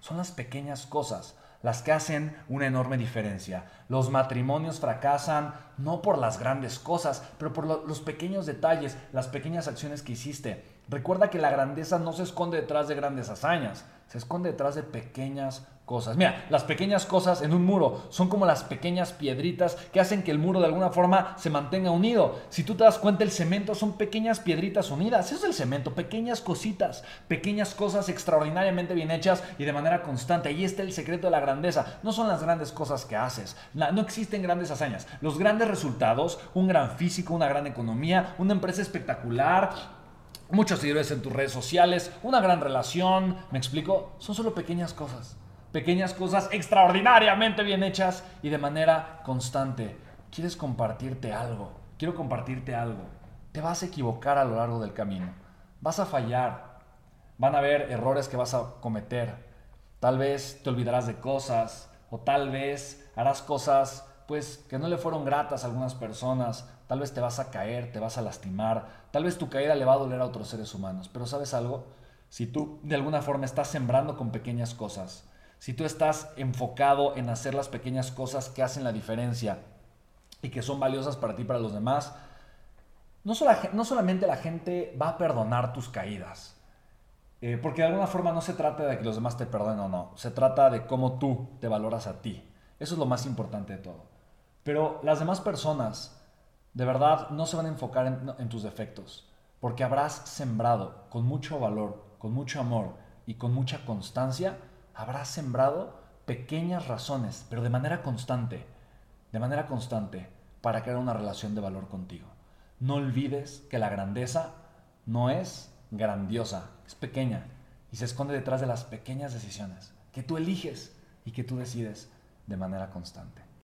Son las pequeñas cosas las que hacen una enorme diferencia. Los matrimonios fracasan no por las grandes cosas, pero por los pequeños detalles, las pequeñas acciones que hiciste. Recuerda que la grandeza no se esconde detrás de grandes hazañas, se esconde detrás de pequeñas cosas. Mira, las pequeñas cosas en un muro son como las pequeñas piedritas que hacen que el muro de alguna forma se mantenga unido. Si tú te das cuenta, el cemento son pequeñas piedritas unidas. Eso es el cemento, pequeñas cositas, pequeñas cosas extraordinariamente bien hechas y de manera constante. Ahí está el secreto de la grandeza. No son las grandes cosas que haces. No existen grandes hazañas. Los grandes resultados, un gran físico, una gran economía, una empresa espectacular, muchos seguidores en tus redes sociales, una gran relación, ¿me explico? Son solo pequeñas cosas pequeñas cosas extraordinariamente bien hechas y de manera constante. ¿Quieres compartirte algo? Quiero compartirte algo. Te vas a equivocar a lo largo del camino. Vas a fallar. Van a haber errores que vas a cometer. Tal vez te olvidarás de cosas o tal vez harás cosas pues que no le fueron gratas a algunas personas. Tal vez te vas a caer, te vas a lastimar. Tal vez tu caída le va a doler a otros seres humanos. Pero ¿sabes algo? Si tú de alguna forma estás sembrando con pequeñas cosas, si tú estás enfocado en hacer las pequeñas cosas que hacen la diferencia y que son valiosas para ti y para los demás, no, no solamente la gente va a perdonar tus caídas, eh, porque de alguna forma no se trata de que los demás te perdonen o no, se trata de cómo tú te valoras a ti. Eso es lo más importante de todo. Pero las demás personas de verdad no se van a enfocar en, en tus defectos, porque habrás sembrado con mucho valor, con mucho amor y con mucha constancia habrás sembrado pequeñas razones, pero de manera constante, de manera constante, para crear una relación de valor contigo. No olvides que la grandeza no es grandiosa, es pequeña y se esconde detrás de las pequeñas decisiones que tú eliges y que tú decides de manera constante.